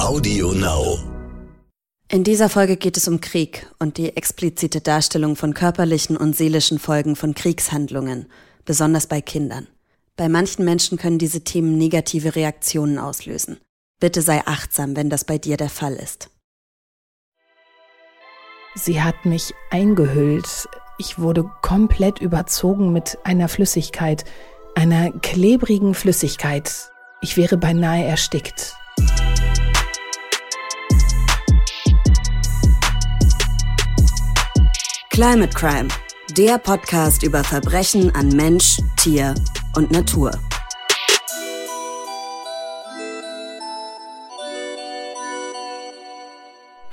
Audio Now. In dieser Folge geht es um Krieg und die explizite Darstellung von körperlichen und seelischen Folgen von Kriegshandlungen, besonders bei Kindern. Bei manchen Menschen können diese Themen negative Reaktionen auslösen. Bitte sei achtsam, wenn das bei dir der Fall ist. Sie hat mich eingehüllt. Ich wurde komplett überzogen mit einer Flüssigkeit, einer klebrigen Flüssigkeit. Ich wäre beinahe erstickt. Climate Crime, der Podcast über Verbrechen an Mensch, Tier und Natur.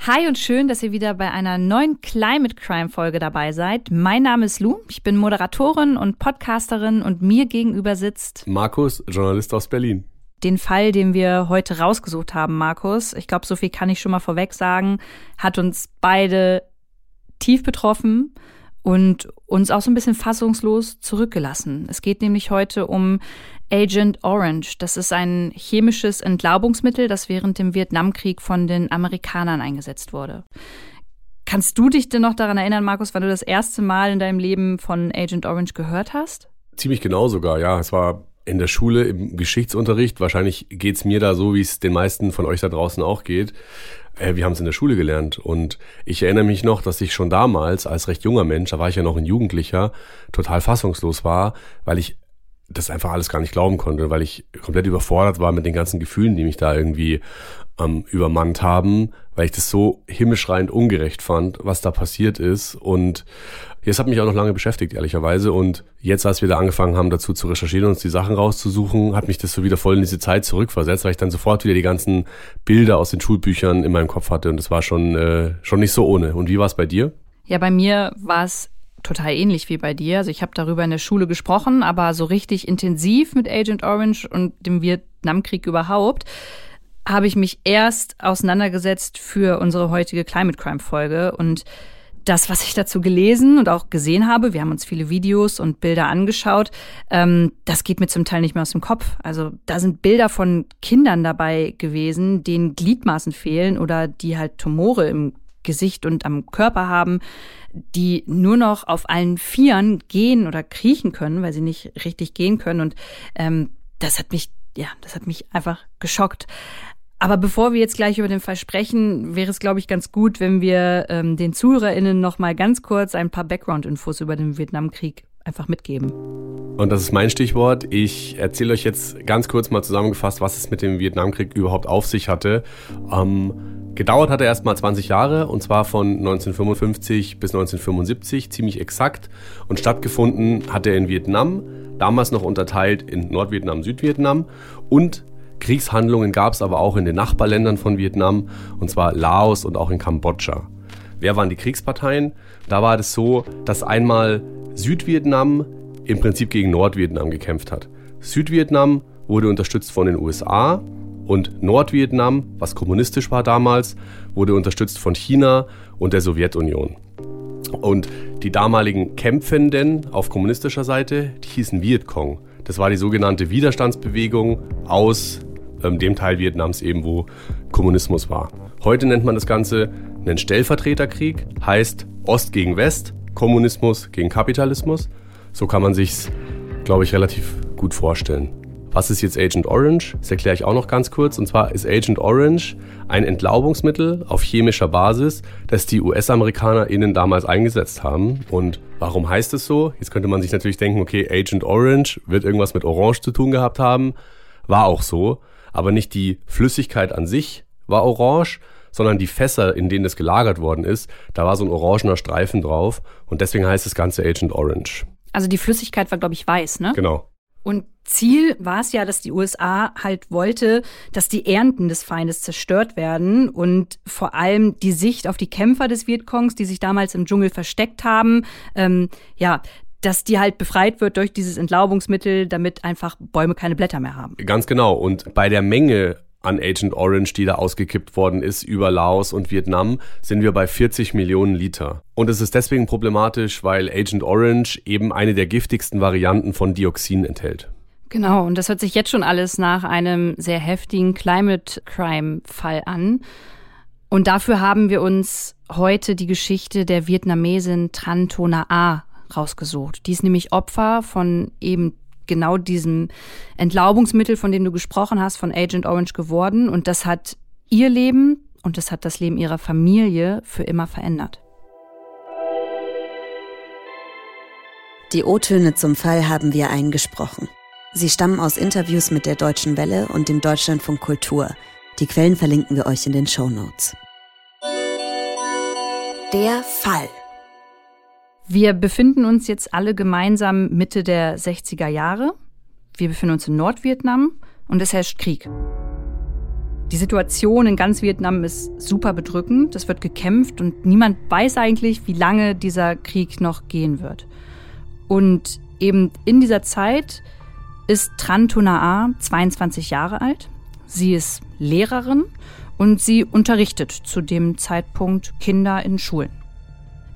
Hi und schön, dass ihr wieder bei einer neuen Climate Crime Folge dabei seid. Mein Name ist Lou, ich bin Moderatorin und Podcasterin und mir gegenüber sitzt Markus, Journalist aus Berlin. Den Fall, den wir heute rausgesucht haben, Markus, ich glaube, so viel kann ich schon mal vorweg sagen, hat uns beide tief betroffen und uns auch so ein bisschen fassungslos zurückgelassen. Es geht nämlich heute um Agent Orange. Das ist ein chemisches Entlaubungsmittel, das während dem Vietnamkrieg von den Amerikanern eingesetzt wurde. Kannst du dich denn noch daran erinnern, Markus, wann du das erste Mal in deinem Leben von Agent Orange gehört hast? Ziemlich genau sogar, ja. Es war in der Schule im Geschichtsunterricht. Wahrscheinlich geht's mir da so, wie es den meisten von euch da draußen auch geht. Äh, wir haben es in der Schule gelernt und ich erinnere mich noch, dass ich schon damals als recht junger Mensch, da war ich ja noch ein Jugendlicher, total fassungslos war, weil ich das einfach alles gar nicht glauben konnte, weil ich komplett überfordert war mit den ganzen Gefühlen, die mich da irgendwie ähm, übermannt haben, weil ich das so himmelschreiend ungerecht fand, was da passiert ist. Und es hat mich auch noch lange beschäftigt, ehrlicherweise. Und jetzt, als wir da angefangen haben, dazu zu recherchieren und uns die Sachen rauszusuchen, hat mich das so wieder voll in diese Zeit zurückversetzt, weil ich dann sofort wieder die ganzen Bilder aus den Schulbüchern in meinem Kopf hatte. Und das war schon, äh, schon nicht so ohne. Und wie war es bei dir? Ja, bei mir war es total ähnlich wie bei dir. Also ich habe darüber in der Schule gesprochen, aber so richtig intensiv mit Agent Orange und dem Vietnamkrieg überhaupt habe ich mich erst auseinandergesetzt für unsere heutige Climate Crime Folge und das, was ich dazu gelesen und auch gesehen habe, wir haben uns viele Videos und Bilder angeschaut, ähm, das geht mir zum Teil nicht mehr aus dem Kopf. Also da sind Bilder von Kindern dabei gewesen, denen Gliedmaßen fehlen oder die halt Tumore im Gesicht und am Körper haben, die nur noch auf allen Vieren gehen oder kriechen können, weil sie nicht richtig gehen können. Und ähm, das hat mich, ja, das hat mich einfach geschockt. Aber bevor wir jetzt gleich über den Fall sprechen, wäre es, glaube ich, ganz gut, wenn wir ähm, den ZuhörerInnen noch mal ganz kurz ein paar Background-Infos über den Vietnamkrieg einfach mitgeben. Und das ist mein Stichwort. Ich erzähle euch jetzt ganz kurz mal zusammengefasst, was es mit dem Vietnamkrieg überhaupt auf sich hatte. Ähm, gedauert hat er erst mal 20 Jahre und zwar von 1955 bis 1975, ziemlich exakt. Und stattgefunden hat er in Vietnam, damals noch unterteilt in Nordvietnam, Südvietnam und Kriegshandlungen gab es aber auch in den Nachbarländern von Vietnam, und zwar Laos und auch in Kambodscha. Wer waren die Kriegsparteien? Da war es so, dass einmal Südvietnam im Prinzip gegen Nordvietnam gekämpft hat. Südvietnam wurde unterstützt von den USA und Nordvietnam, was kommunistisch war damals, wurde unterstützt von China und der Sowjetunion. Und die damaligen Kämpfenden auf kommunistischer Seite, die hießen Vietcong. Das war die sogenannte Widerstandsbewegung aus ähm, dem Teil Vietnams eben, wo Kommunismus war. Heute nennt man das Ganze einen Stellvertreterkrieg, heißt Ost gegen West, Kommunismus gegen Kapitalismus. So kann man sich's, glaube ich, relativ gut vorstellen. Was ist jetzt Agent Orange? Das erkläre ich auch noch ganz kurz. Und zwar ist Agent Orange ein Entlaubungsmittel auf chemischer Basis, das die US-AmerikanerInnen damals eingesetzt haben. Und warum heißt es so? Jetzt könnte man sich natürlich denken, okay, Agent Orange wird irgendwas mit Orange zu tun gehabt haben. War auch so aber nicht die Flüssigkeit an sich war orange, sondern die Fässer, in denen es gelagert worden ist, da war so ein orangener Streifen drauf und deswegen heißt das Ganze Agent Orange. Also die Flüssigkeit war, glaube ich, weiß, ne? Genau. Und Ziel war es ja, dass die USA halt wollte, dass die Ernten des Feindes zerstört werden und vor allem die Sicht auf die Kämpfer des Vietcongs, die sich damals im Dschungel versteckt haben, ähm, ja, dass die halt befreit wird durch dieses Entlaubungsmittel, damit einfach Bäume keine Blätter mehr haben. Ganz genau. Und bei der Menge an Agent Orange, die da ausgekippt worden ist über Laos und Vietnam, sind wir bei 40 Millionen Liter. Und es ist deswegen problematisch, weil Agent Orange eben eine der giftigsten Varianten von Dioxin enthält. Genau, und das hört sich jetzt schon alles nach einem sehr heftigen Climate Crime Fall an. Und dafür haben wir uns heute die Geschichte der Vietnamesin Tran Tona A rausgesucht. Die ist nämlich Opfer von eben genau diesem Entlaubungsmittel, von dem du gesprochen hast, von Agent Orange geworden. Und das hat ihr Leben und das hat das Leben ihrer Familie für immer verändert. Die O-Töne zum Fall haben wir eingesprochen. Sie stammen aus Interviews mit der Deutschen Welle und dem Deutschlandfunk Kultur. Die Quellen verlinken wir euch in den Show Notes. Der Fall. Wir befinden uns jetzt alle gemeinsam Mitte der 60er Jahre. Wir befinden uns in Nordvietnam und es herrscht Krieg. Die Situation in ganz Vietnam ist super bedrückend. Es wird gekämpft und niemand weiß eigentlich, wie lange dieser Krieg noch gehen wird. Und eben in dieser Zeit ist Tran Tunaa 22 Jahre alt. Sie ist Lehrerin und sie unterrichtet zu dem Zeitpunkt Kinder in Schulen.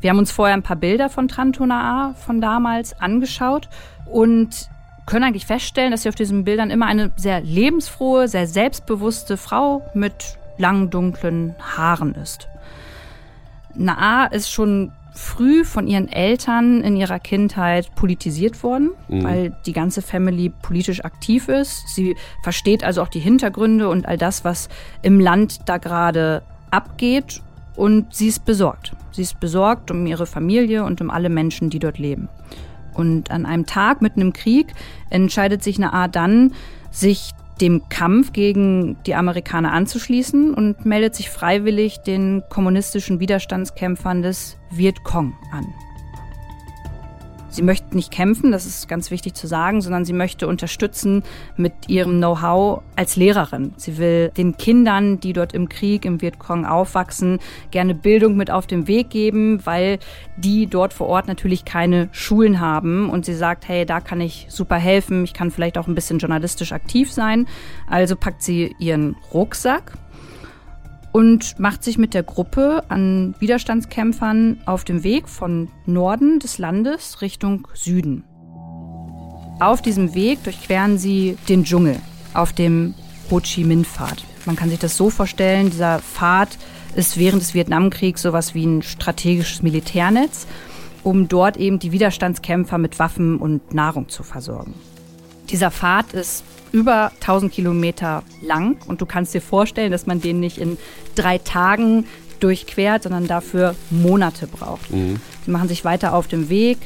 Wir haben uns vorher ein paar Bilder von Tran Tunaa von damals angeschaut und können eigentlich feststellen, dass sie auf diesen Bildern immer eine sehr lebensfrohe, sehr selbstbewusste Frau mit langen, dunklen Haaren ist. Naa ist schon früh von ihren Eltern in ihrer Kindheit politisiert worden, mhm. weil die ganze Family politisch aktiv ist. Sie versteht also auch die Hintergründe und all das, was im Land da gerade abgeht. Und sie ist besorgt. Sie ist besorgt um ihre Familie und um alle Menschen, die dort leben. Und an einem Tag mitten im Krieg entscheidet sich Naa dann, sich dem Kampf gegen die Amerikaner anzuschließen und meldet sich freiwillig den kommunistischen Widerstandskämpfern des Vietcong an. Sie möchte nicht kämpfen, das ist ganz wichtig zu sagen, sondern sie möchte unterstützen mit ihrem Know-how als Lehrerin. Sie will den Kindern, die dort im Krieg im Vietcong aufwachsen, gerne Bildung mit auf den Weg geben, weil die dort vor Ort natürlich keine Schulen haben. Und sie sagt, hey, da kann ich super helfen, ich kann vielleicht auch ein bisschen journalistisch aktiv sein. Also packt sie ihren Rucksack und macht sich mit der Gruppe an Widerstandskämpfern auf dem Weg von Norden des Landes Richtung Süden. Auf diesem Weg durchqueren sie den Dschungel auf dem Ho Chi Minh-Pfad. Man kann sich das so vorstellen, dieser Pfad ist während des Vietnamkriegs sowas wie ein strategisches Militärnetz, um dort eben die Widerstandskämpfer mit Waffen und Nahrung zu versorgen. Dieser Pfad ist über 1000 Kilometer lang und du kannst dir vorstellen, dass man den nicht in drei Tagen durchquert, sondern dafür Monate braucht. Mhm. Sie machen sich weiter auf dem Weg.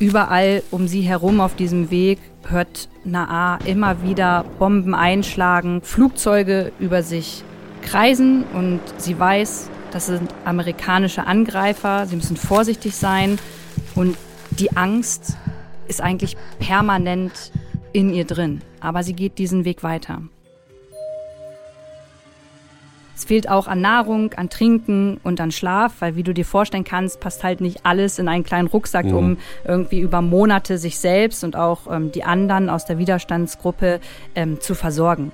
Überall um sie herum auf diesem Weg hört Naa immer wieder Bomben einschlagen, Flugzeuge über sich kreisen und sie weiß, das sind amerikanische Angreifer, sie müssen vorsichtig sein und die Angst ist eigentlich permanent in ihr drin, aber sie geht diesen Weg weiter. Es fehlt auch an Nahrung, an Trinken und an Schlaf, weil wie du dir vorstellen kannst, passt halt nicht alles in einen kleinen Rucksack, mhm. um irgendwie über Monate sich selbst und auch ähm, die anderen aus der Widerstandsgruppe ähm, zu versorgen.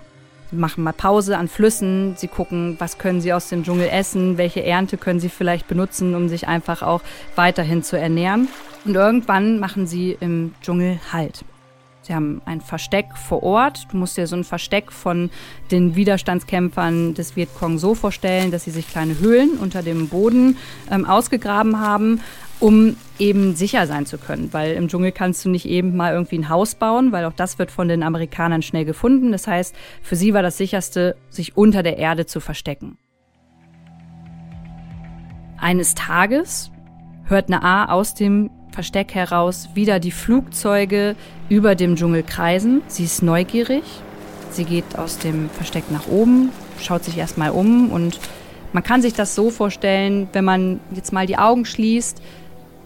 Sie machen mal Pause an Flüssen, sie gucken, was können sie aus dem Dschungel essen, welche Ernte können sie vielleicht benutzen, um sich einfach auch weiterhin zu ernähren. Und irgendwann machen sie im Dschungel Halt. Sie haben ein Versteck vor Ort. Du musst dir so ein Versteck von den Widerstandskämpfern des Vietcong so vorstellen, dass sie sich kleine Höhlen unter dem Boden ähm, ausgegraben haben, um eben sicher sein zu können. Weil im Dschungel kannst du nicht eben mal irgendwie ein Haus bauen, weil auch das wird von den Amerikanern schnell gefunden. Das heißt, für sie war das sicherste, sich unter der Erde zu verstecken. Eines Tages hört Naa aus dem Versteck heraus wieder die Flugzeuge über dem Dschungel kreisen. Sie ist neugierig. Sie geht aus dem Versteck nach oben, schaut sich erstmal um und man kann sich das so vorstellen, wenn man jetzt mal die Augen schließt,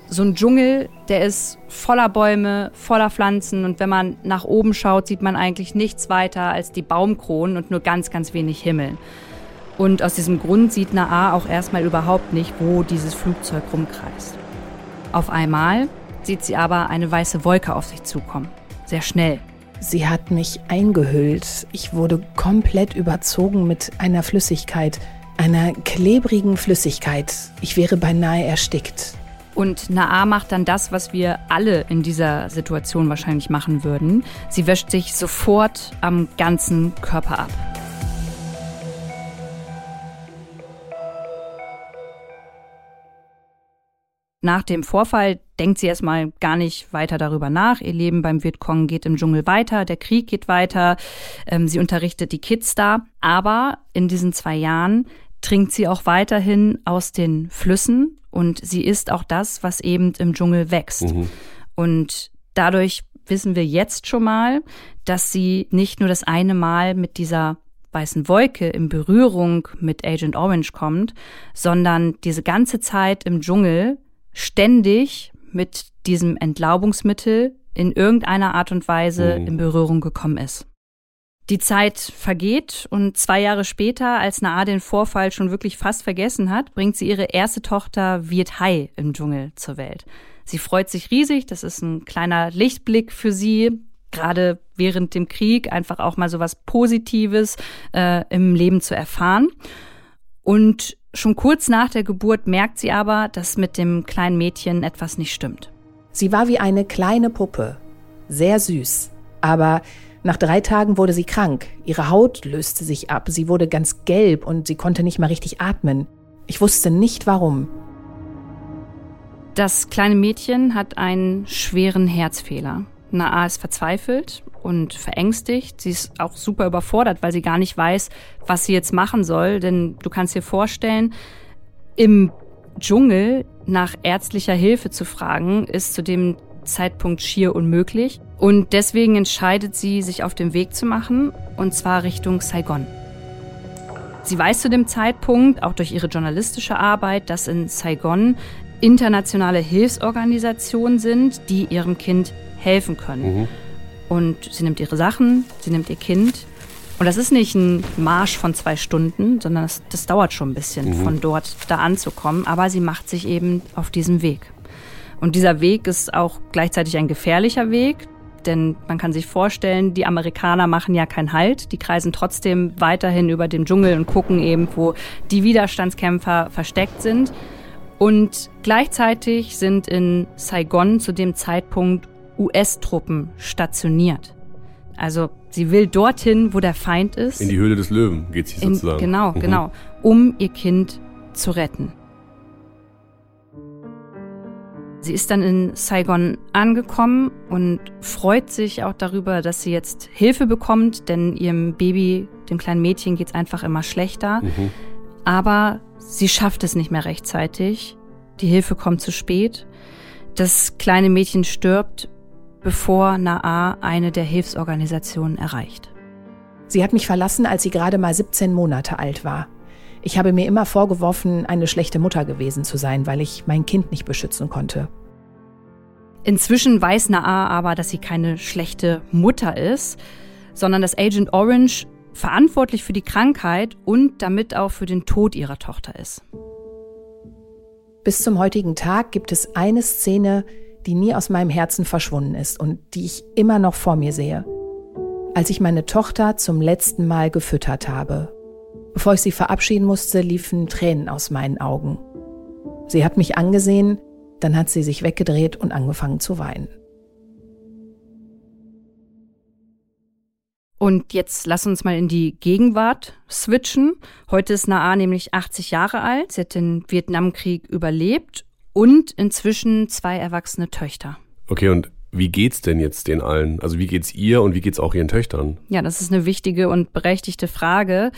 so ein Dschungel, der ist voller Bäume, voller Pflanzen und wenn man nach oben schaut, sieht man eigentlich nichts weiter als die Baumkronen und nur ganz, ganz wenig Himmel. Und aus diesem Grund sieht Naa auch erstmal überhaupt nicht, wo dieses Flugzeug rumkreist. Auf einmal sieht sie aber eine weiße Wolke auf sich zukommen. Sehr schnell. Sie hat mich eingehüllt. Ich wurde komplett überzogen mit einer Flüssigkeit, einer klebrigen Flüssigkeit. Ich wäre beinahe erstickt. Und Naa macht dann das, was wir alle in dieser Situation wahrscheinlich machen würden. Sie wäscht sich sofort am ganzen Körper ab. Nach dem Vorfall denkt sie erstmal gar nicht weiter darüber nach. Ihr Leben beim Vietcong geht im Dschungel weiter, der Krieg geht weiter, ähm, sie unterrichtet die Kids da. Aber in diesen zwei Jahren trinkt sie auch weiterhin aus den Flüssen und sie isst auch das, was eben im Dschungel wächst. Mhm. Und dadurch wissen wir jetzt schon mal, dass sie nicht nur das eine Mal mit dieser weißen Wolke in Berührung mit Agent Orange kommt, sondern diese ganze Zeit im Dschungel ständig mit diesem Entlaubungsmittel in irgendeiner Art und Weise mhm. in Berührung gekommen ist. Die Zeit vergeht und zwei Jahre später, als Naa den Vorfall schon wirklich fast vergessen hat, bringt sie ihre erste Tochter Viet Hai im Dschungel zur Welt. Sie freut sich riesig, das ist ein kleiner Lichtblick für sie, gerade während dem Krieg einfach auch mal so was Positives äh, im Leben zu erfahren. Und Schon kurz nach der Geburt merkt sie aber, dass mit dem kleinen Mädchen etwas nicht stimmt. Sie war wie eine kleine Puppe, sehr süß. Aber nach drei Tagen wurde sie krank. Ihre Haut löste sich ab, sie wurde ganz gelb und sie konnte nicht mehr richtig atmen. Ich wusste nicht warum. Das kleine Mädchen hat einen schweren Herzfehler. Naa ist verzweifelt und verängstigt. Sie ist auch super überfordert, weil sie gar nicht weiß, was sie jetzt machen soll. Denn du kannst dir vorstellen, im Dschungel nach ärztlicher Hilfe zu fragen, ist zu dem Zeitpunkt schier unmöglich. Und deswegen entscheidet sie, sich auf den Weg zu machen, und zwar Richtung Saigon. Sie weiß zu dem Zeitpunkt, auch durch ihre journalistische Arbeit, dass in Saigon internationale Hilfsorganisationen sind, die ihrem Kind helfen können. Mhm. Und sie nimmt ihre Sachen, sie nimmt ihr Kind. Und das ist nicht ein Marsch von zwei Stunden, sondern das, das dauert schon ein bisschen, mhm. von dort da anzukommen. Aber sie macht sich eben auf diesen Weg. Und dieser Weg ist auch gleichzeitig ein gefährlicher Weg, denn man kann sich vorstellen, die Amerikaner machen ja keinen Halt. Die kreisen trotzdem weiterhin über den Dschungel und gucken eben, wo die Widerstandskämpfer versteckt sind. Und gleichzeitig sind in Saigon zu dem Zeitpunkt US-Truppen stationiert. Also sie will dorthin, wo der Feind ist. In die Höhle des Löwen geht sie sozusagen. genau, mhm. genau, um ihr Kind zu retten. Sie ist dann in Saigon angekommen und freut sich auch darüber, dass sie jetzt Hilfe bekommt, denn ihrem Baby, dem kleinen Mädchen, geht es einfach immer schlechter. Mhm. Aber sie schafft es nicht mehr rechtzeitig. Die Hilfe kommt zu spät. Das kleine Mädchen stirbt bevor Naa eine der Hilfsorganisationen erreicht. Sie hat mich verlassen, als sie gerade mal 17 Monate alt war. Ich habe mir immer vorgeworfen, eine schlechte Mutter gewesen zu sein, weil ich mein Kind nicht beschützen konnte. Inzwischen weiß Naa aber, dass sie keine schlechte Mutter ist, sondern dass Agent Orange verantwortlich für die Krankheit und damit auch für den Tod ihrer Tochter ist. Bis zum heutigen Tag gibt es eine Szene, die nie aus meinem Herzen verschwunden ist und die ich immer noch vor mir sehe. Als ich meine Tochter zum letzten Mal gefüttert habe. Bevor ich sie verabschieden musste, liefen Tränen aus meinen Augen. Sie hat mich angesehen, dann hat sie sich weggedreht und angefangen zu weinen. Und jetzt lass uns mal in die Gegenwart switchen. Heute ist Naa nämlich 80 Jahre alt. Sie hat den Vietnamkrieg überlebt und inzwischen zwei erwachsene Töchter. Okay, und wie geht's denn jetzt den allen? Also wie geht's ihr und wie geht's auch ihren Töchtern? Ja, das ist eine wichtige und berechtigte Frage.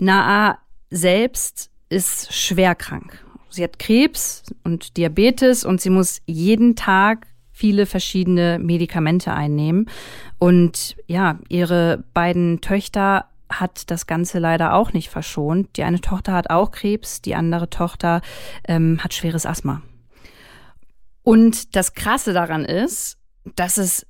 Naa selbst ist schwer krank. Sie hat Krebs und Diabetes und sie muss jeden Tag viele verschiedene Medikamente einnehmen. Und ja, ihre beiden Töchter hat das Ganze leider auch nicht verschont. Die eine Tochter hat auch Krebs, die andere Tochter ähm, hat schweres Asthma. Und das Krasse daran ist, dass es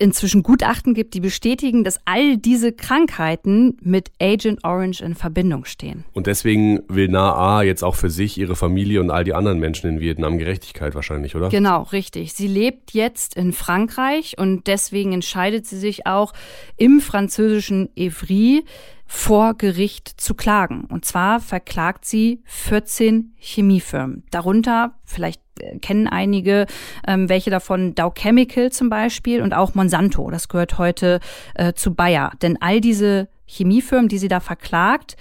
inzwischen Gutachten gibt, die bestätigen, dass all diese Krankheiten mit Agent Orange in Verbindung stehen. Und deswegen will NAA jetzt auch für sich, ihre Familie und all die anderen Menschen in Vietnam Gerechtigkeit wahrscheinlich, oder? Genau, richtig. Sie lebt jetzt in Frankreich und deswegen entscheidet sie sich auch im französischen Evry vor Gericht zu klagen. Und zwar verklagt sie 14 Chemiefirmen. Darunter, vielleicht kennen einige, ähm, welche davon Dow Chemical zum Beispiel und auch Monsanto. Das gehört heute äh, zu Bayer. Denn all diese Chemiefirmen, die sie da verklagt,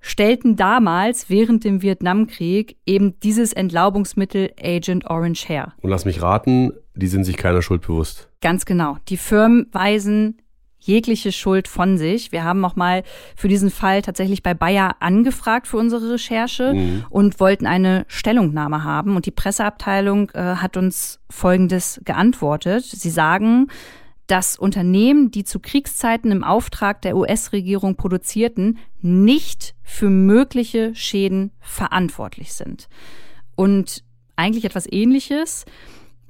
stellten damals während dem Vietnamkrieg eben dieses Entlaubungsmittel Agent Orange her. Und lass mich raten, die sind sich keiner Schuld bewusst. Ganz genau. Die Firmen weisen jegliche Schuld von sich. Wir haben auch mal für diesen Fall tatsächlich bei Bayer angefragt für unsere Recherche mhm. und wollten eine Stellungnahme haben. Und die Presseabteilung äh, hat uns Folgendes geantwortet. Sie sagen, dass Unternehmen, die zu Kriegszeiten im Auftrag der US-Regierung produzierten, nicht für mögliche Schäden verantwortlich sind. Und eigentlich etwas Ähnliches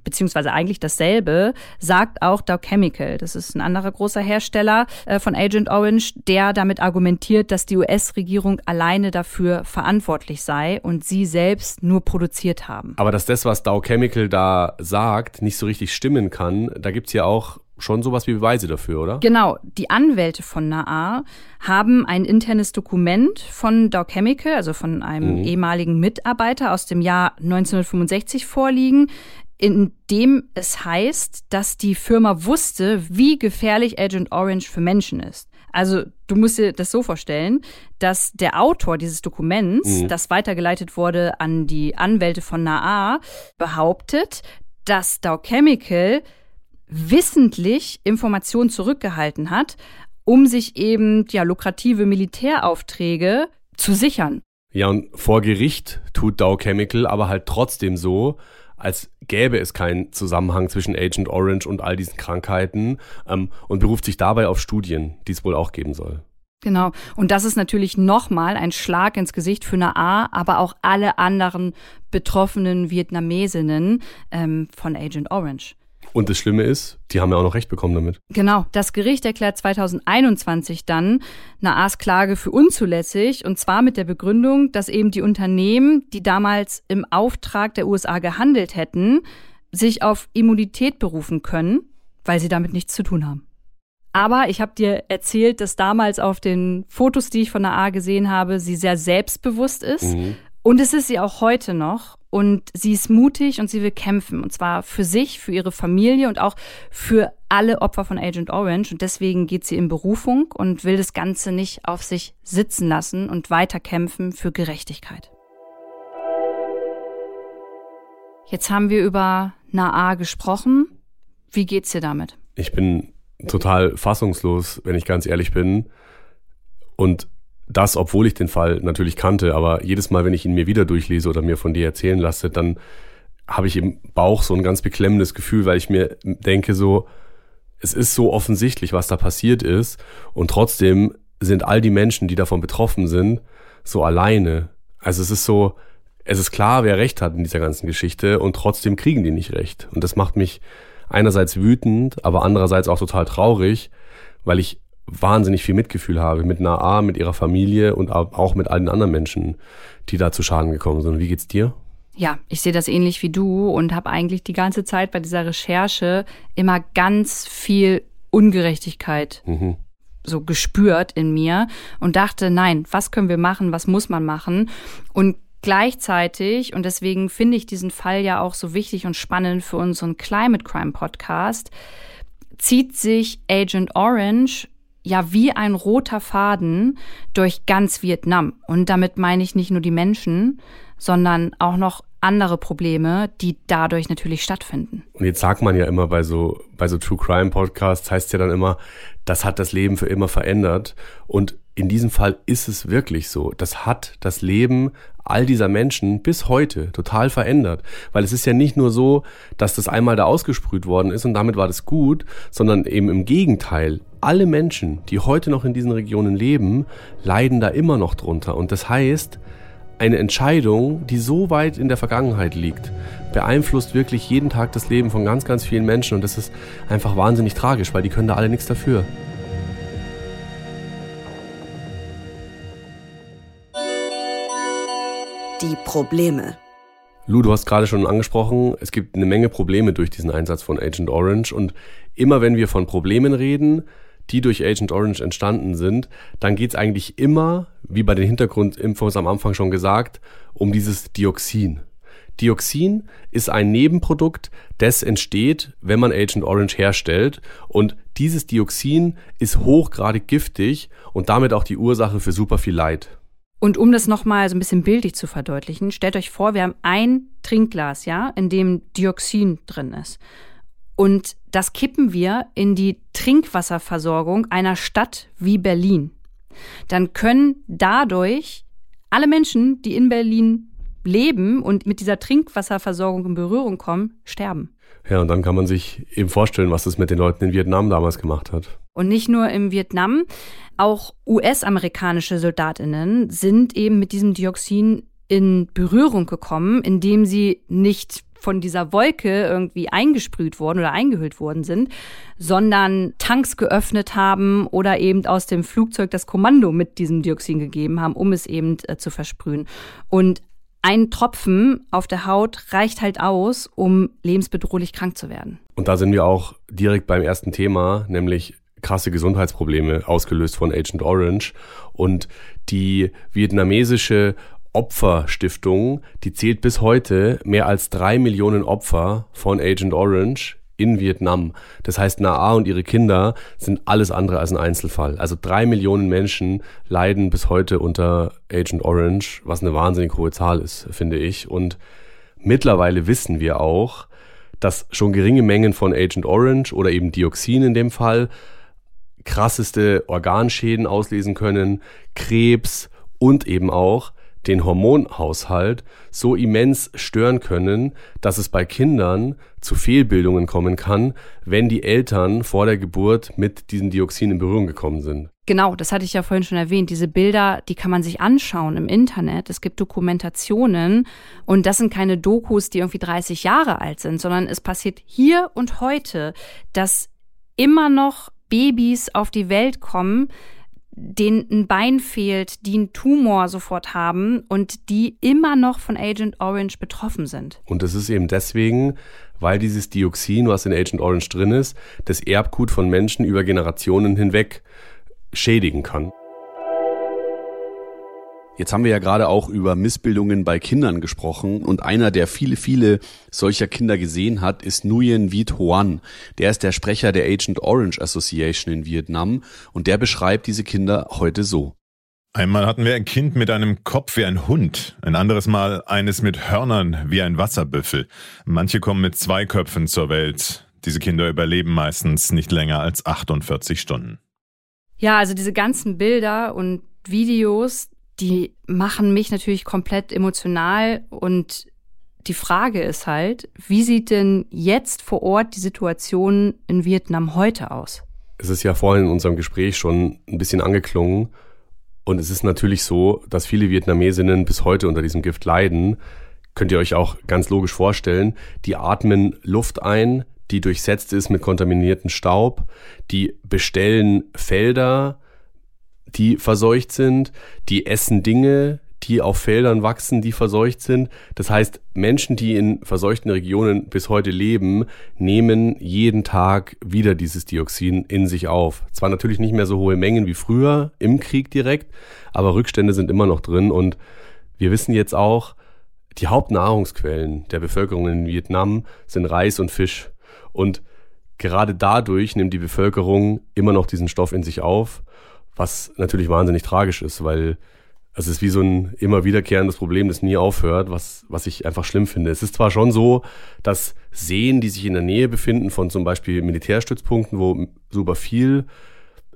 beziehungsweise eigentlich dasselbe, sagt auch Dow Chemical. Das ist ein anderer großer Hersteller äh, von Agent Orange, der damit argumentiert, dass die US-Regierung alleine dafür verantwortlich sei und sie selbst nur produziert haben. Aber dass das, was Dow Chemical da sagt, nicht so richtig stimmen kann, da gibt's ja auch schon sowas wie Beweise dafür, oder? Genau. Die Anwälte von Naar haben ein internes Dokument von Dow Chemical, also von einem mhm. ehemaligen Mitarbeiter aus dem Jahr 1965 vorliegen, in dem es heißt, dass die Firma wusste, wie gefährlich Agent Orange für Menschen ist. Also du musst dir das so vorstellen, dass der Autor dieses Dokuments, mhm. das weitergeleitet wurde an die Anwälte von Naar, behauptet, dass Dow Chemical wissentlich Informationen zurückgehalten hat, um sich eben ja lukrative Militäraufträge zu sichern. Ja, und vor Gericht tut Dow Chemical aber halt trotzdem so, als gäbe es keinen Zusammenhang zwischen Agent Orange und all diesen Krankheiten ähm, und beruft sich dabei auf Studien, die es wohl auch geben soll. Genau. Und das ist natürlich nochmal ein Schlag ins Gesicht für eine A, aber auch alle anderen betroffenen Vietnamesinnen ähm, von Agent Orange. Und das Schlimme ist, die haben ja auch noch Recht bekommen damit. Genau. Das Gericht erklärt 2021 dann Naas Klage für unzulässig und zwar mit der Begründung, dass eben die Unternehmen, die damals im Auftrag der USA gehandelt hätten, sich auf Immunität berufen können, weil sie damit nichts zu tun haben. Aber ich habe dir erzählt, dass damals auf den Fotos, die ich von Naa gesehen habe, sie sehr selbstbewusst ist. Mhm. Und es ist sie auch heute noch. Und sie ist mutig und sie will kämpfen. Und zwar für sich, für ihre Familie und auch für alle Opfer von Agent Orange. Und deswegen geht sie in Berufung und will das Ganze nicht auf sich sitzen lassen und weiter kämpfen für Gerechtigkeit. Jetzt haben wir über Naa gesprochen. Wie geht's dir damit? Ich bin total fassungslos, wenn ich ganz ehrlich bin. Und das, obwohl ich den Fall natürlich kannte, aber jedes Mal, wenn ich ihn mir wieder durchlese oder mir von dir erzählen lasse, dann habe ich im Bauch so ein ganz beklemmendes Gefühl, weil ich mir denke so, es ist so offensichtlich, was da passiert ist und trotzdem sind all die Menschen, die davon betroffen sind, so alleine. Also es ist so, es ist klar, wer recht hat in dieser ganzen Geschichte und trotzdem kriegen die nicht recht. Und das macht mich einerseits wütend, aber andererseits auch total traurig, weil ich wahnsinnig viel Mitgefühl habe mit Naa, mit ihrer Familie und auch mit all den anderen Menschen, die da zu Schaden gekommen sind. Wie geht's dir? Ja, ich sehe das ähnlich wie du und habe eigentlich die ganze Zeit bei dieser Recherche immer ganz viel Ungerechtigkeit mhm. so gespürt in mir und dachte, nein, was können wir machen, was muss man machen? Und gleichzeitig, und deswegen finde ich diesen Fall ja auch so wichtig und spannend für unseren Climate Crime Podcast, zieht sich Agent Orange ja wie ein roter Faden durch ganz Vietnam. Und damit meine ich nicht nur die Menschen, sondern auch noch andere Probleme, die dadurch natürlich stattfinden. Und jetzt sagt man ja immer bei so, bei so True Crime Podcasts, heißt ja dann immer, das hat das Leben für immer verändert. Und in diesem Fall ist es wirklich so. Das hat das Leben all dieser Menschen bis heute total verändert. Weil es ist ja nicht nur so, dass das einmal da ausgesprüht worden ist und damit war das gut, sondern eben im Gegenteil. Alle Menschen, die heute noch in diesen Regionen leben, leiden da immer noch drunter. Und das heißt, eine Entscheidung, die so weit in der Vergangenheit liegt, beeinflusst wirklich jeden Tag das Leben von ganz, ganz vielen Menschen. Und das ist einfach wahnsinnig tragisch, weil die können da alle nichts dafür. Die Probleme. Lou, du hast gerade schon angesprochen, es gibt eine Menge Probleme durch diesen Einsatz von Agent Orange. Und immer wenn wir von Problemen reden, die durch Agent Orange entstanden sind, dann geht es eigentlich immer, wie bei den Hintergrundinfos am Anfang schon gesagt, um dieses Dioxin. Dioxin ist ein Nebenprodukt, das entsteht, wenn man Agent Orange herstellt. Und dieses Dioxin ist hochgradig giftig und damit auch die Ursache für super viel Leid. Und um das nochmal so ein bisschen bildlich zu verdeutlichen, stellt euch vor, wir haben ein Trinkglas, ja, in dem Dioxin drin ist. Und das kippen wir in die Trinkwasserversorgung einer Stadt wie Berlin. Dann können dadurch alle Menschen, die in Berlin leben und mit dieser Trinkwasserversorgung in Berührung kommen, sterben. Ja, und dann kann man sich eben vorstellen, was es mit den Leuten in Vietnam damals gemacht hat. Und nicht nur im Vietnam, auch US-amerikanische Soldatinnen sind eben mit diesem Dioxin in Berührung gekommen, indem sie nicht von dieser Wolke irgendwie eingesprüht worden oder eingehüllt worden sind, sondern Tanks geöffnet haben oder eben aus dem Flugzeug das Kommando mit diesem Dioxin gegeben haben, um es eben äh, zu versprühen. Und ein Tropfen auf der Haut reicht halt aus, um lebensbedrohlich krank zu werden. Und da sind wir auch direkt beim ersten Thema, nämlich krasse Gesundheitsprobleme ausgelöst von Agent Orange. Und die vietnamesische Opferstiftung, die zählt bis heute mehr als drei Millionen Opfer von Agent Orange in Vietnam. Das heißt, Naa und ihre Kinder sind alles andere als ein Einzelfall. Also drei Millionen Menschen leiden bis heute unter Agent Orange, was eine wahnsinnig hohe Zahl ist, finde ich. Und mittlerweile wissen wir auch, dass schon geringe Mengen von Agent Orange oder eben Dioxin in dem Fall krasseste Organschäden auslesen können, Krebs und eben auch den Hormonhaushalt so immens stören können, dass es bei Kindern zu Fehlbildungen kommen kann, wenn die Eltern vor der Geburt mit diesem Dioxin in Berührung gekommen sind. Genau, das hatte ich ja vorhin schon erwähnt. Diese Bilder, die kann man sich anschauen im Internet. Es gibt Dokumentationen und das sind keine Dokus, die irgendwie 30 Jahre alt sind, sondern es passiert hier und heute, dass immer noch Babys auf die Welt kommen, denen ein Bein fehlt, die einen Tumor sofort haben und die immer noch von Agent Orange betroffen sind. Und das ist eben deswegen, weil dieses Dioxin, was in Agent Orange drin ist, das Erbgut von Menschen über Generationen hinweg schädigen kann. Jetzt haben wir ja gerade auch über Missbildungen bei Kindern gesprochen und einer, der viele, viele solcher Kinder gesehen hat, ist Nguyen Viet Hoan. Der ist der Sprecher der Agent Orange Association in Vietnam und der beschreibt diese Kinder heute so. Einmal hatten wir ein Kind mit einem Kopf wie ein Hund, ein anderes Mal eines mit Hörnern wie ein Wasserbüffel. Manche kommen mit zwei Köpfen zur Welt. Diese Kinder überleben meistens nicht länger als 48 Stunden. Ja, also diese ganzen Bilder und Videos, die machen mich natürlich komplett emotional und die Frage ist halt, wie sieht denn jetzt vor Ort die Situation in Vietnam heute aus? Es ist ja vorhin in unserem Gespräch schon ein bisschen angeklungen. Und es ist natürlich so, dass viele Vietnamesinnen bis heute unter diesem Gift leiden. Könnt ihr euch auch ganz logisch vorstellen. Die atmen Luft ein, die durchsetzt ist mit kontaminierten Staub. Die bestellen Felder, die verseucht sind, die essen Dinge, die auf Feldern wachsen, die verseucht sind. Das heißt, Menschen, die in verseuchten Regionen bis heute leben, nehmen jeden Tag wieder dieses Dioxin in sich auf. Zwar natürlich nicht mehr so hohe Mengen wie früher im Krieg direkt, aber Rückstände sind immer noch drin und wir wissen jetzt auch, die Hauptnahrungsquellen der Bevölkerung in Vietnam sind Reis und Fisch. Und gerade dadurch nimmt die Bevölkerung immer noch diesen Stoff in sich auf was natürlich wahnsinnig tragisch ist, weil es ist wie so ein immer wiederkehrendes Problem, das nie aufhört, was, was ich einfach schlimm finde. Es ist zwar schon so, dass Seen, die sich in der Nähe befinden von zum Beispiel Militärstützpunkten, wo super viel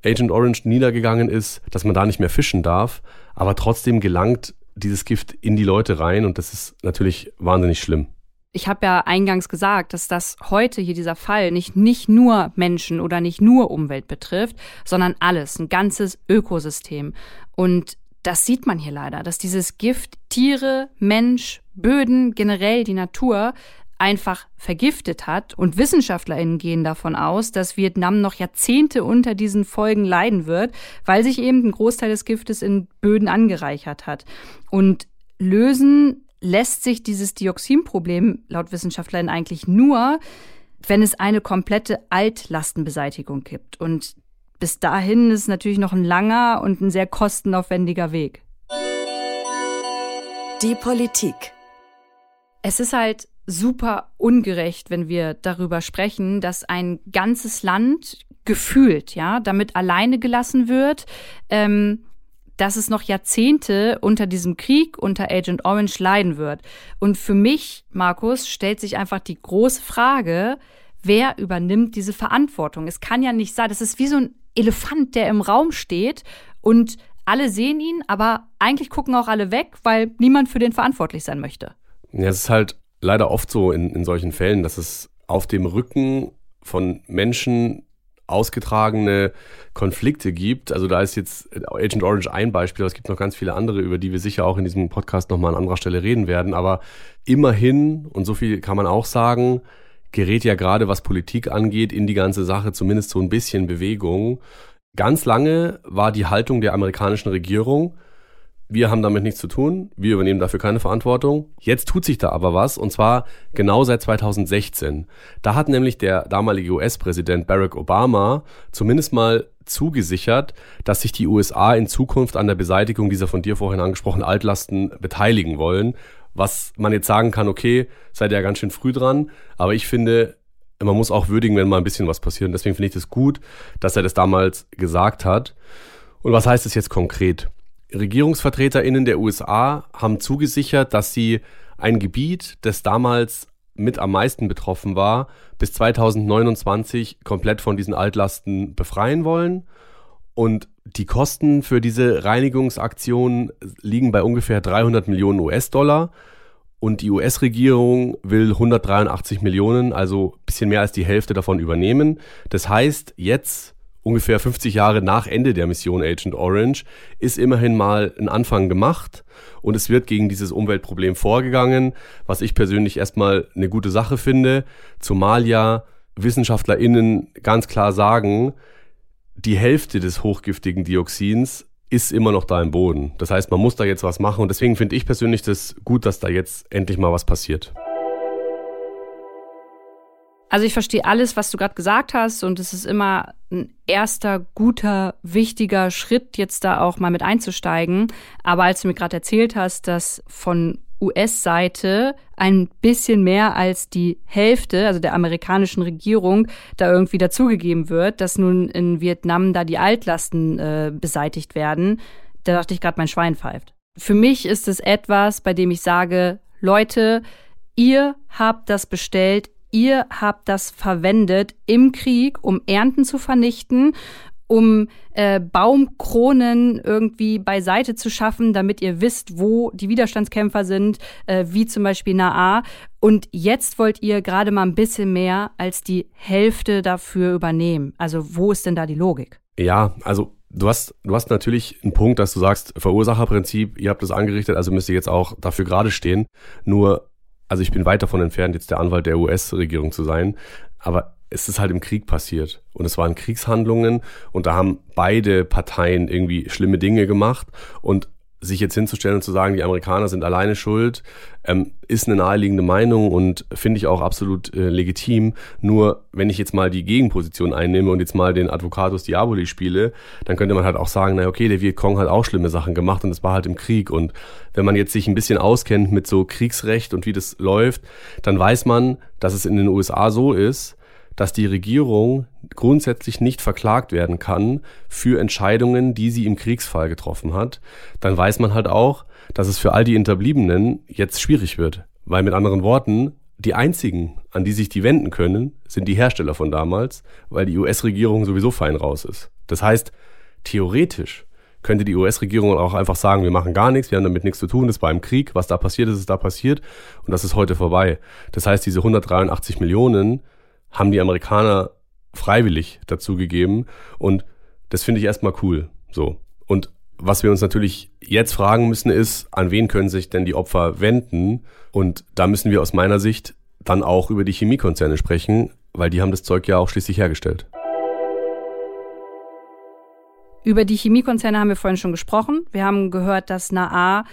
Agent Orange niedergegangen ist, dass man da nicht mehr fischen darf, aber trotzdem gelangt dieses Gift in die Leute rein und das ist natürlich wahnsinnig schlimm. Ich habe ja eingangs gesagt, dass das heute hier dieser Fall nicht, nicht nur Menschen oder nicht nur Umwelt betrifft, sondern alles, ein ganzes Ökosystem. Und das sieht man hier leider, dass dieses Gift Tiere, Mensch, Böden, generell die Natur einfach vergiftet hat. Und WissenschaftlerInnen gehen davon aus, dass Vietnam noch Jahrzehnte unter diesen Folgen leiden wird, weil sich eben ein Großteil des Giftes in Böden angereichert hat. Und lösen lässt sich dieses Dioxinproblem laut Wissenschaftlern eigentlich nur, wenn es eine komplette Altlastenbeseitigung gibt. Und bis dahin ist natürlich noch ein langer und ein sehr kostenaufwendiger Weg. Die Politik. Es ist halt super ungerecht, wenn wir darüber sprechen, dass ein ganzes Land gefühlt, ja, damit alleine gelassen wird, ähm, dass es noch Jahrzehnte unter diesem Krieg, unter Agent Orange leiden wird. Und für mich, Markus, stellt sich einfach die große Frage, wer übernimmt diese Verantwortung? Es kann ja nicht sein, das ist wie so ein Elefant, der im Raum steht und alle sehen ihn, aber eigentlich gucken auch alle weg, weil niemand für den verantwortlich sein möchte. Ja, es ist halt leider oft so in, in solchen Fällen, dass es auf dem Rücken von Menschen ausgetragene Konflikte gibt. Also da ist jetzt Agent Orange ein Beispiel, aber es gibt noch ganz viele andere, über die wir sicher auch in diesem Podcast nochmal an anderer Stelle reden werden. Aber immerhin, und so viel kann man auch sagen, gerät ja gerade, was Politik angeht, in die ganze Sache zumindest so ein bisschen Bewegung. Ganz lange war die Haltung der amerikanischen Regierung, wir haben damit nichts zu tun, wir übernehmen dafür keine Verantwortung. Jetzt tut sich da aber was, und zwar genau seit 2016. Da hat nämlich der damalige US-Präsident Barack Obama zumindest mal zugesichert, dass sich die USA in Zukunft an der Beseitigung dieser von dir vorhin angesprochenen Altlasten beteiligen wollen. Was man jetzt sagen kann, okay, seid ihr ja ganz schön früh dran, aber ich finde, man muss auch würdigen, wenn mal ein bisschen was passiert. Und deswegen finde ich das gut, dass er das damals gesagt hat. Und was heißt das jetzt konkret? RegierungsvertreterInnen der USA haben zugesichert, dass sie ein Gebiet, das damals mit am meisten betroffen war, bis 2029 komplett von diesen Altlasten befreien wollen. Und die Kosten für diese Reinigungsaktion liegen bei ungefähr 300 Millionen US-Dollar. Und die US-Regierung will 183 Millionen, also ein bisschen mehr als die Hälfte davon übernehmen. Das heißt, jetzt ungefähr 50 Jahre nach Ende der Mission Agent Orange, ist immerhin mal ein Anfang gemacht und es wird gegen dieses Umweltproblem vorgegangen, was ich persönlich erstmal eine gute Sache finde, zumal ja WissenschaftlerInnen ganz klar sagen, die Hälfte des hochgiftigen Dioxins ist immer noch da im Boden. Das heißt, man muss da jetzt was machen und deswegen finde ich persönlich das gut, dass da jetzt endlich mal was passiert. Also ich verstehe alles, was du gerade gesagt hast und es ist immer ein erster guter, wichtiger Schritt, jetzt da auch mal mit einzusteigen. Aber als du mir gerade erzählt hast, dass von US-Seite ein bisschen mehr als die Hälfte, also der amerikanischen Regierung, da irgendwie dazugegeben wird, dass nun in Vietnam da die Altlasten äh, beseitigt werden, da dachte ich gerade, mein Schwein pfeift. Für mich ist es etwas, bei dem ich sage, Leute, ihr habt das bestellt, ihr habt das verwendet im Krieg, um Ernten zu vernichten, um äh, Baumkronen irgendwie beiseite zu schaffen, damit ihr wisst, wo die Widerstandskämpfer sind, äh, wie zum Beispiel Naa. Und jetzt wollt ihr gerade mal ein bisschen mehr als die Hälfte dafür übernehmen. Also wo ist denn da die Logik? Ja, also Du hast, du hast natürlich einen Punkt, dass du sagst, Verursacherprinzip, ihr habt das angerichtet, also müsst ihr jetzt auch dafür gerade stehen. Nur also ich bin weit davon entfernt, jetzt der Anwalt der US-Regierung zu sein, aber es ist halt im Krieg passiert und es waren Kriegshandlungen und da haben beide Parteien irgendwie schlimme Dinge gemacht und sich jetzt hinzustellen und zu sagen, die Amerikaner sind alleine schuld, ähm, ist eine naheliegende Meinung und finde ich auch absolut äh, legitim. Nur wenn ich jetzt mal die Gegenposition einnehme und jetzt mal den Advocatus Diaboli spiele, dann könnte man halt auch sagen, na okay, der Vietcong hat auch schlimme Sachen gemacht und das war halt im Krieg. Und wenn man jetzt sich ein bisschen auskennt mit so Kriegsrecht und wie das läuft, dann weiß man, dass es in den USA so ist, dass die Regierung grundsätzlich nicht verklagt werden kann für Entscheidungen, die sie im Kriegsfall getroffen hat, dann weiß man halt auch, dass es für all die Hinterbliebenen jetzt schwierig wird. Weil mit anderen Worten, die einzigen, an die sich die wenden können, sind die Hersteller von damals, weil die US-Regierung sowieso fein raus ist. Das heißt, theoretisch könnte die US-Regierung auch einfach sagen, wir machen gar nichts, wir haben damit nichts zu tun, das war im Krieg, was da passiert ist, ist da passiert und das ist heute vorbei. Das heißt, diese 183 Millionen haben die Amerikaner freiwillig dazugegeben und das finde ich erstmal cool. So. Und was wir uns natürlich jetzt fragen müssen ist, an wen können sich denn die Opfer wenden? Und da müssen wir aus meiner Sicht dann auch über die Chemiekonzerne sprechen, weil die haben das Zeug ja auch schließlich hergestellt. Über die Chemiekonzerne haben wir vorhin schon gesprochen. Wir haben gehört, dass NAA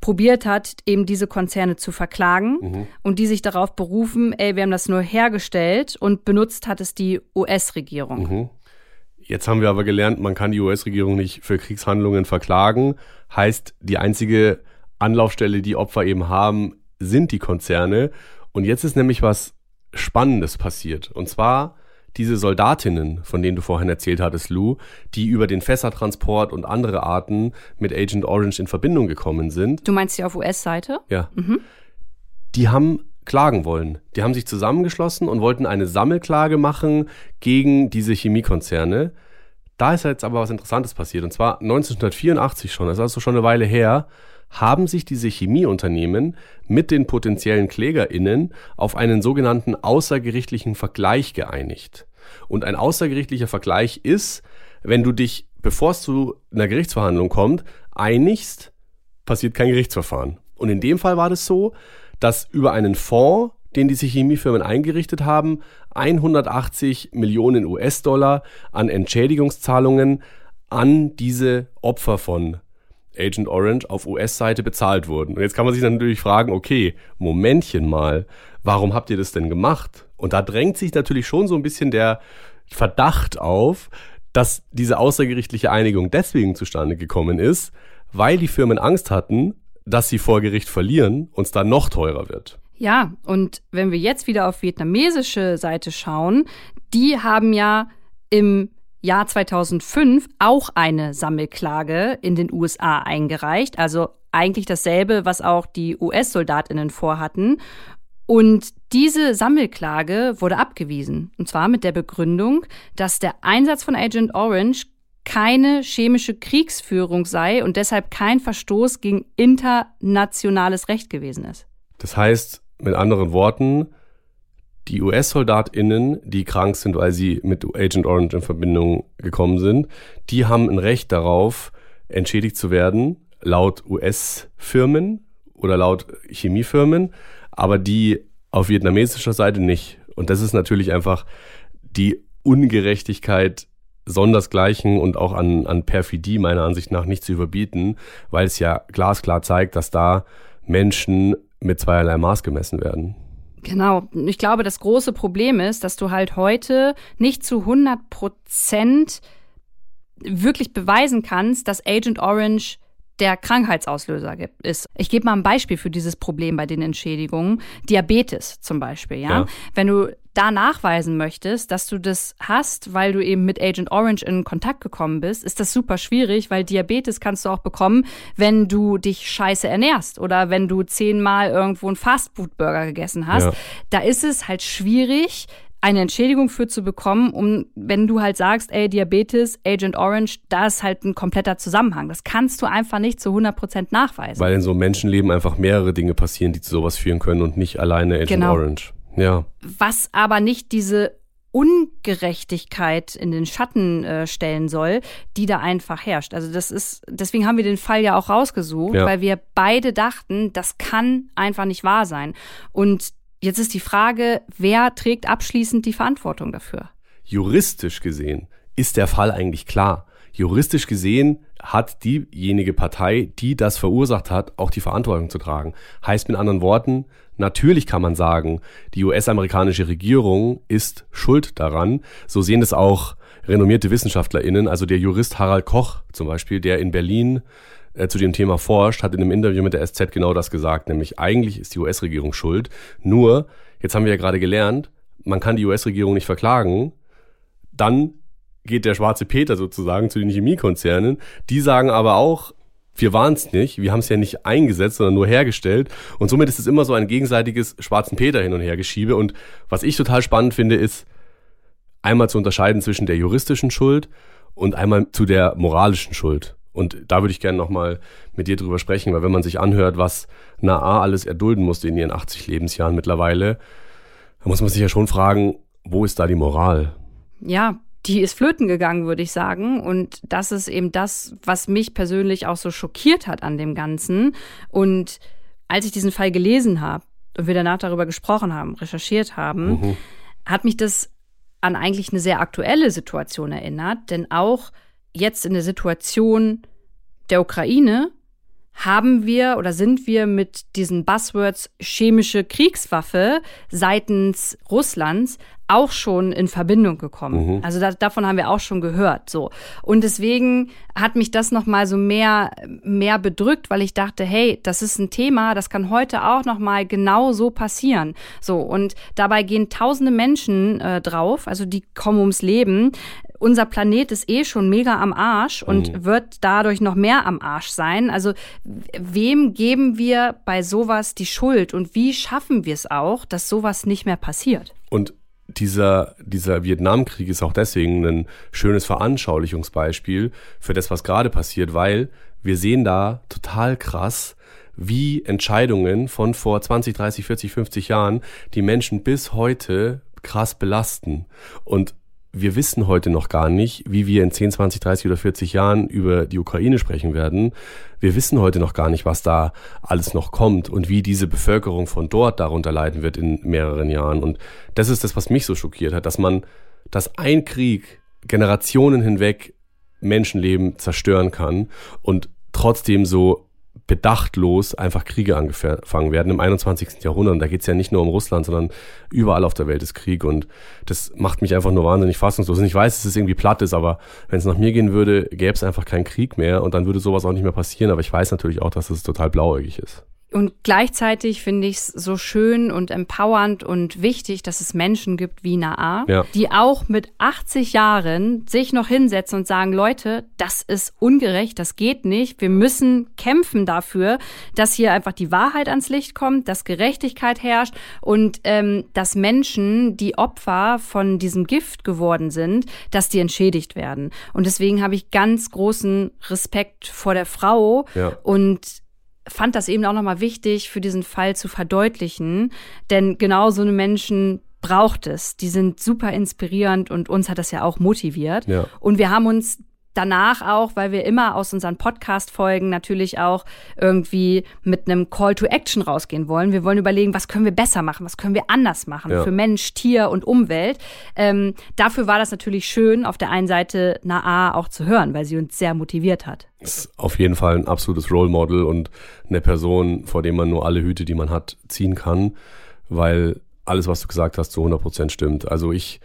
probiert hat, eben diese Konzerne zu verklagen mhm. und die sich darauf berufen, ey, wir haben das nur hergestellt und benutzt hat es die US-Regierung. Mhm. Jetzt haben wir aber gelernt, man kann die US-Regierung nicht für Kriegshandlungen verklagen. Heißt, die einzige Anlaufstelle, die Opfer eben haben, sind die Konzerne. Und jetzt ist nämlich was Spannendes passiert. Und zwar diese Soldatinnen, von denen du vorhin erzählt hattest, Lou, die über den Fässertransport und andere Arten mit Agent Orange in Verbindung gekommen sind. Du meinst die auf US-Seite? Ja. Mhm. Die haben klagen wollen. Die haben sich zusammengeschlossen und wollten eine Sammelklage machen gegen diese Chemiekonzerne. Da ist jetzt aber was Interessantes passiert. Und zwar 1984 schon, das ist also schon eine Weile her, haben sich diese Chemieunternehmen mit den potenziellen KlägerInnen auf einen sogenannten außergerichtlichen Vergleich geeinigt. Und ein außergerichtlicher Vergleich ist, wenn du dich, bevor es zu einer Gerichtsverhandlung kommt, einigst, passiert kein Gerichtsverfahren. Und in dem Fall war das so, dass über einen Fonds, den diese Chemiefirmen eingerichtet haben, 180 Millionen US-Dollar an Entschädigungszahlungen an diese Opfer von Agent Orange auf US-Seite bezahlt wurden. Und jetzt kann man sich natürlich fragen, okay, Momentchen mal, warum habt ihr das denn gemacht? Und da drängt sich natürlich schon so ein bisschen der Verdacht auf, dass diese außergerichtliche Einigung deswegen zustande gekommen ist, weil die Firmen Angst hatten, dass sie vor Gericht verlieren und es dann noch teurer wird. Ja, und wenn wir jetzt wieder auf vietnamesische Seite schauen, die haben ja im Jahr 2005 auch eine Sammelklage in den USA eingereicht, also eigentlich dasselbe, was auch die US-Soldatinnen vorhatten. Und diese Sammelklage wurde abgewiesen. Und zwar mit der Begründung, dass der Einsatz von Agent Orange keine chemische Kriegsführung sei und deshalb kein Verstoß gegen internationales Recht gewesen ist. Das heißt, mit anderen Worten, die US-SoldatInnen, die krank sind, weil sie mit Agent Orange in Verbindung gekommen sind, die haben ein Recht darauf, entschädigt zu werden, laut US-Firmen oder laut Chemiefirmen, aber die auf vietnamesischer Seite nicht. Und das ist natürlich einfach die Ungerechtigkeit sondersgleichen und auch an, an Perfidie meiner Ansicht nach nicht zu überbieten, weil es ja glasklar zeigt, dass da Menschen mit zweierlei Maß gemessen werden. Genau. Ich glaube, das große Problem ist, dass du halt heute nicht zu 100 Prozent wirklich beweisen kannst, dass Agent Orange der Krankheitsauslöser ist. Ich gebe mal ein Beispiel für dieses Problem bei den Entschädigungen. Diabetes zum Beispiel, ja. ja. Wenn du da nachweisen möchtest, dass du das hast, weil du eben mit Agent Orange in Kontakt gekommen bist, ist das super schwierig, weil Diabetes kannst du auch bekommen, wenn du dich scheiße ernährst oder wenn du zehnmal irgendwo einen Fastfood-Burger gegessen hast. Ja. Da ist es halt schwierig, eine Entschädigung für zu bekommen, um, wenn du halt sagst, ey, Diabetes, Agent Orange, da ist halt ein kompletter Zusammenhang. Das kannst du einfach nicht zu 100 Prozent nachweisen. Weil in so einem Menschenleben einfach mehrere Dinge passieren, die zu sowas führen können und nicht alleine Agent genau. Orange. Ja. Was aber nicht diese Ungerechtigkeit in den Schatten äh, stellen soll, die da einfach herrscht. Also das ist, deswegen haben wir den Fall ja auch rausgesucht, ja. weil wir beide dachten, das kann einfach nicht wahr sein. Und Jetzt ist die Frage, wer trägt abschließend die Verantwortung dafür? Juristisch gesehen ist der Fall eigentlich klar. Juristisch gesehen hat diejenige Partei, die das verursacht hat, auch die Verantwortung zu tragen. Heißt mit anderen Worten, natürlich kann man sagen, die US-amerikanische Regierung ist schuld daran. So sehen es auch renommierte WissenschaftlerInnen, also der Jurist Harald Koch zum Beispiel, der in Berlin äh, zu dem Thema forscht, hat in einem Interview mit der SZ genau das gesagt, nämlich eigentlich ist die US-Regierung schuld. Nur, jetzt haben wir ja gerade gelernt, man kann die US-Regierung nicht verklagen. Dann geht der schwarze Peter sozusagen zu den Chemiekonzernen. Die sagen aber auch, wir waren es nicht, wir haben es ja nicht eingesetzt, sondern nur hergestellt. Und somit ist es immer so ein gegenseitiges schwarzen Peter hin und her geschiebe. Und was ich total spannend finde, ist einmal zu unterscheiden zwischen der juristischen Schuld und einmal zu der moralischen Schuld. Und da würde ich gerne nochmal mit dir drüber sprechen, weil wenn man sich anhört, was Naa alles erdulden musste in ihren 80 Lebensjahren mittlerweile, dann muss man sich ja schon fragen, wo ist da die Moral? Ja, die ist flöten gegangen, würde ich sagen. Und das ist eben das, was mich persönlich auch so schockiert hat an dem Ganzen. Und als ich diesen Fall gelesen habe und wir danach darüber gesprochen haben, recherchiert haben, mhm. hat mich das an eigentlich eine sehr aktuelle Situation erinnert. Denn auch jetzt in der Situation der Ukraine haben wir oder sind wir mit diesen Buzzwords chemische Kriegswaffe seitens Russlands auch schon in Verbindung gekommen. Mhm. Also da, davon haben wir auch schon gehört. So und deswegen hat mich das noch mal so mehr mehr bedrückt, weil ich dachte, hey, das ist ein Thema, das kann heute auch noch mal genau so passieren. So und dabei gehen Tausende Menschen äh, drauf, also die kommen ums Leben unser Planet ist eh schon mega am Arsch und mhm. wird dadurch noch mehr am Arsch sein. Also wem geben wir bei sowas die Schuld und wie schaffen wir es auch, dass sowas nicht mehr passiert? Und dieser, dieser Vietnamkrieg ist auch deswegen ein schönes Veranschaulichungsbeispiel für das, was gerade passiert, weil wir sehen da total krass, wie Entscheidungen von vor 20, 30, 40, 50 Jahren die Menschen bis heute krass belasten. Und wir wissen heute noch gar nicht, wie wir in 10, 20, 30 oder 40 Jahren über die Ukraine sprechen werden. Wir wissen heute noch gar nicht, was da alles noch kommt und wie diese Bevölkerung von dort darunter leiden wird in mehreren Jahren. Und das ist das, was mich so schockiert hat, dass man, dass ein Krieg Generationen hinweg Menschenleben zerstören kann und trotzdem so bedachtlos einfach Kriege angefangen werden im 21. Jahrhundert. Und da geht es ja nicht nur um Russland, sondern überall auf der Welt ist Krieg. Und das macht mich einfach nur wahnsinnig fassungslos. Und ich weiß, dass es irgendwie platt ist, aber wenn es nach mir gehen würde, gäbe es einfach keinen Krieg mehr und dann würde sowas auch nicht mehr passieren. Aber ich weiß natürlich auch, dass es total blauäugig ist. Und gleichzeitig finde ich es so schön und empowernd und wichtig, dass es Menschen gibt wie Naa, ja. die auch mit 80 Jahren sich noch hinsetzen und sagen, Leute, das ist ungerecht, das geht nicht. Wir müssen kämpfen dafür, dass hier einfach die Wahrheit ans Licht kommt, dass Gerechtigkeit herrscht und ähm, dass Menschen, die Opfer von diesem Gift geworden sind, dass die entschädigt werden. Und deswegen habe ich ganz großen Respekt vor der Frau ja. und fand das eben auch nochmal wichtig, für diesen Fall zu verdeutlichen. Denn genau so eine Menschen braucht es. Die sind super inspirierend und uns hat das ja auch motiviert. Ja. Und wir haben uns danach auch, weil wir immer aus unseren Podcast-Folgen natürlich auch irgendwie mit einem Call to Action rausgehen wollen. Wir wollen überlegen, was können wir besser machen, was können wir anders machen ja. für Mensch, Tier und Umwelt. Ähm, dafür war das natürlich schön, auf der einen Seite Naa auch zu hören, weil sie uns sehr motiviert hat. Ist auf jeden Fall ein absolutes Role Model und eine Person, vor dem man nur alle Hüte, die man hat, ziehen kann, weil alles, was du gesagt hast, zu 100 Prozent stimmt. Also ich,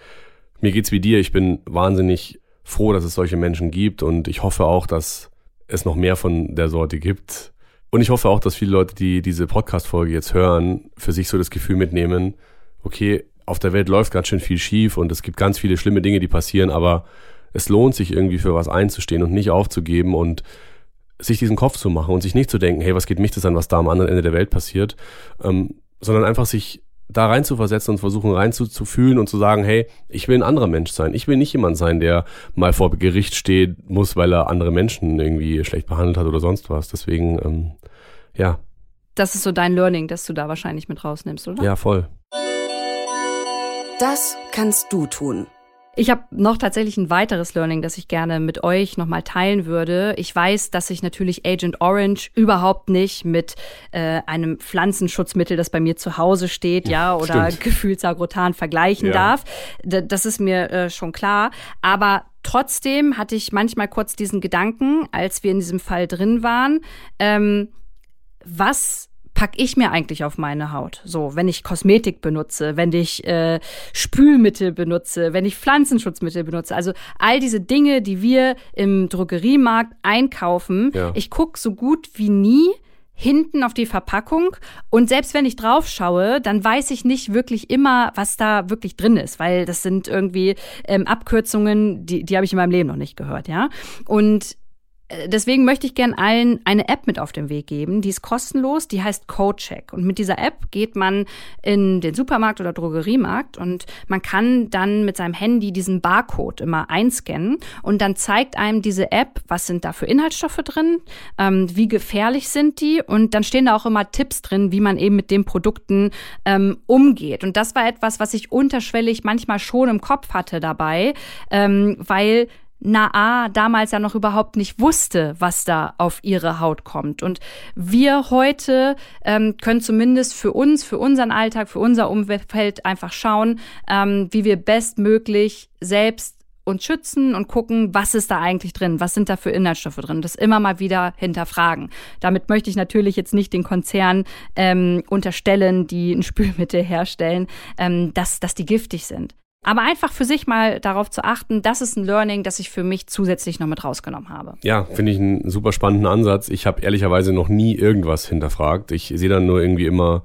mir geht's wie dir. Ich bin wahnsinnig froh, dass es solche Menschen gibt und ich hoffe auch, dass es noch mehr von der Sorte gibt. Und ich hoffe auch, dass viele Leute, die diese Podcast-Folge jetzt hören, für sich so das Gefühl mitnehmen, okay, auf der Welt läuft ganz schön viel schief und es gibt ganz viele schlimme Dinge, die passieren, aber es lohnt sich irgendwie für was einzustehen und nicht aufzugeben und sich diesen Kopf zu machen und sich nicht zu denken, hey, was geht mich das an, was da am anderen Ende der Welt passiert, ähm, sondern einfach sich da rein zu versetzen und versuchen rein zu, zu fühlen und zu sagen, hey, ich will ein anderer Mensch sein. Ich will nicht jemand sein, der mal vor Gericht steht muss, weil er andere Menschen irgendwie schlecht behandelt hat oder sonst was. Deswegen, ähm, ja. Das ist so dein Learning, das du da wahrscheinlich mit rausnimmst, oder? Ja, voll. Das kannst du tun. Ich habe noch tatsächlich ein weiteres Learning, das ich gerne mit euch nochmal teilen würde. Ich weiß, dass ich natürlich Agent Orange überhaupt nicht mit äh, einem Pflanzenschutzmittel, das bei mir zu Hause steht, ja, oder Gefühlsagrotan vergleichen ja. darf. D das ist mir äh, schon klar. Aber trotzdem hatte ich manchmal kurz diesen Gedanken, als wir in diesem Fall drin waren, ähm, was pack ich mir eigentlich auf meine Haut? So, wenn ich Kosmetik benutze, wenn ich äh, Spülmittel benutze, wenn ich Pflanzenschutzmittel benutze, also all diese Dinge, die wir im Drogeriemarkt einkaufen, ja. ich guck so gut wie nie hinten auf die Verpackung und selbst wenn ich drauf schaue, dann weiß ich nicht wirklich immer, was da wirklich drin ist, weil das sind irgendwie ähm, Abkürzungen, die, die habe ich in meinem Leben noch nicht gehört, ja. Und deswegen möchte ich gern allen eine App mit auf den Weg geben. Die ist kostenlos, die heißt CodeCheck. Und mit dieser App geht man in den Supermarkt oder Drogeriemarkt und man kann dann mit seinem Handy diesen Barcode immer einscannen und dann zeigt einem diese App, was sind da für Inhaltsstoffe drin, ähm, wie gefährlich sind die und dann stehen da auch immer Tipps drin, wie man eben mit den Produkten ähm, umgeht. Und das war etwas, was ich unterschwellig manchmal schon im Kopf hatte dabei, ähm, weil Naa damals ja noch überhaupt nicht wusste, was da auf ihre Haut kommt. Und wir heute ähm, können zumindest für uns, für unseren Alltag, für unser Umfeld einfach schauen, ähm, wie wir bestmöglich selbst uns schützen und gucken, was ist da eigentlich drin, was sind da für Inhaltsstoffe drin, das immer mal wieder hinterfragen. Damit möchte ich natürlich jetzt nicht den Konzern ähm, unterstellen, die ein Spülmittel herstellen, ähm, dass, dass die giftig sind. Aber einfach für sich mal darauf zu achten, das ist ein Learning, das ich für mich zusätzlich noch mit rausgenommen habe. Ja, finde ich einen super spannenden Ansatz. Ich habe ehrlicherweise noch nie irgendwas hinterfragt. Ich sehe dann nur irgendwie immer,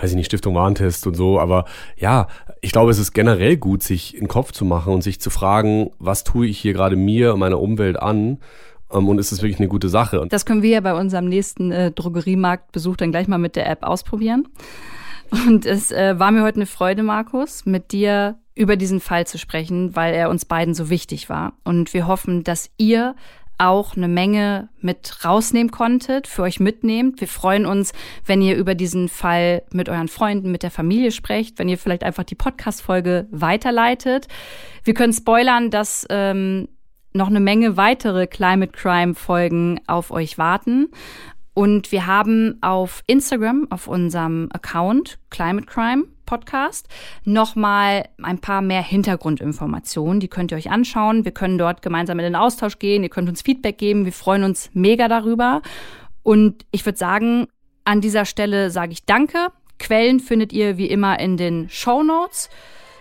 weiß ich nicht, Stiftung Warentest und so. Aber ja, ich glaube, es ist generell gut, sich in den Kopf zu machen und sich zu fragen, was tue ich hier gerade mir und meiner Umwelt an? Ähm, und ist es wirklich eine gute Sache? Das können wir ja bei unserem nächsten äh, Drogeriemarktbesuch dann gleich mal mit der App ausprobieren. Und es äh, war mir heute eine Freude, Markus, mit dir über diesen Fall zu sprechen, weil er uns beiden so wichtig war. Und wir hoffen, dass ihr auch eine Menge mit rausnehmen konntet, für euch mitnehmt. Wir freuen uns, wenn ihr über diesen Fall mit euren Freunden, mit der Familie sprecht, wenn ihr vielleicht einfach die Podcast-Folge weiterleitet. Wir können spoilern, dass ähm, noch eine Menge weitere Climate Crime Folgen auf euch warten. Und wir haben auf Instagram, auf unserem Account Climate Crime Podcast, nochmal ein paar mehr Hintergrundinformationen. Die könnt ihr euch anschauen. Wir können dort gemeinsam in den Austausch gehen. Ihr könnt uns Feedback geben. Wir freuen uns mega darüber. Und ich würde sagen, an dieser Stelle sage ich Danke. Quellen findet ihr wie immer in den Show Notes.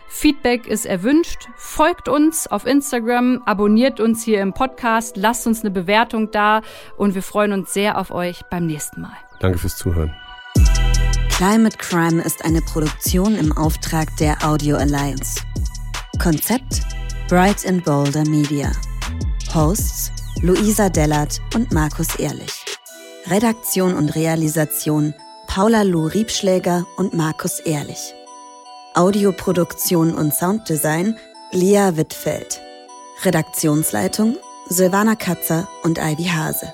Feedback ist erwünscht. Folgt uns auf Instagram, abonniert uns hier im Podcast, lasst uns eine Bewertung da und wir freuen uns sehr auf euch beim nächsten Mal. Danke fürs Zuhören. Climate Crime ist eine Produktion im Auftrag der Audio Alliance. Konzept Bright and Boulder Media. Hosts Luisa Dellert und Markus Ehrlich. Redaktion und Realisation Paula Lou Riebschläger und Markus Ehrlich. Audioproduktion und Sounddesign Lia Wittfeld. Redaktionsleitung Silvana Katzer und Ivy Hase.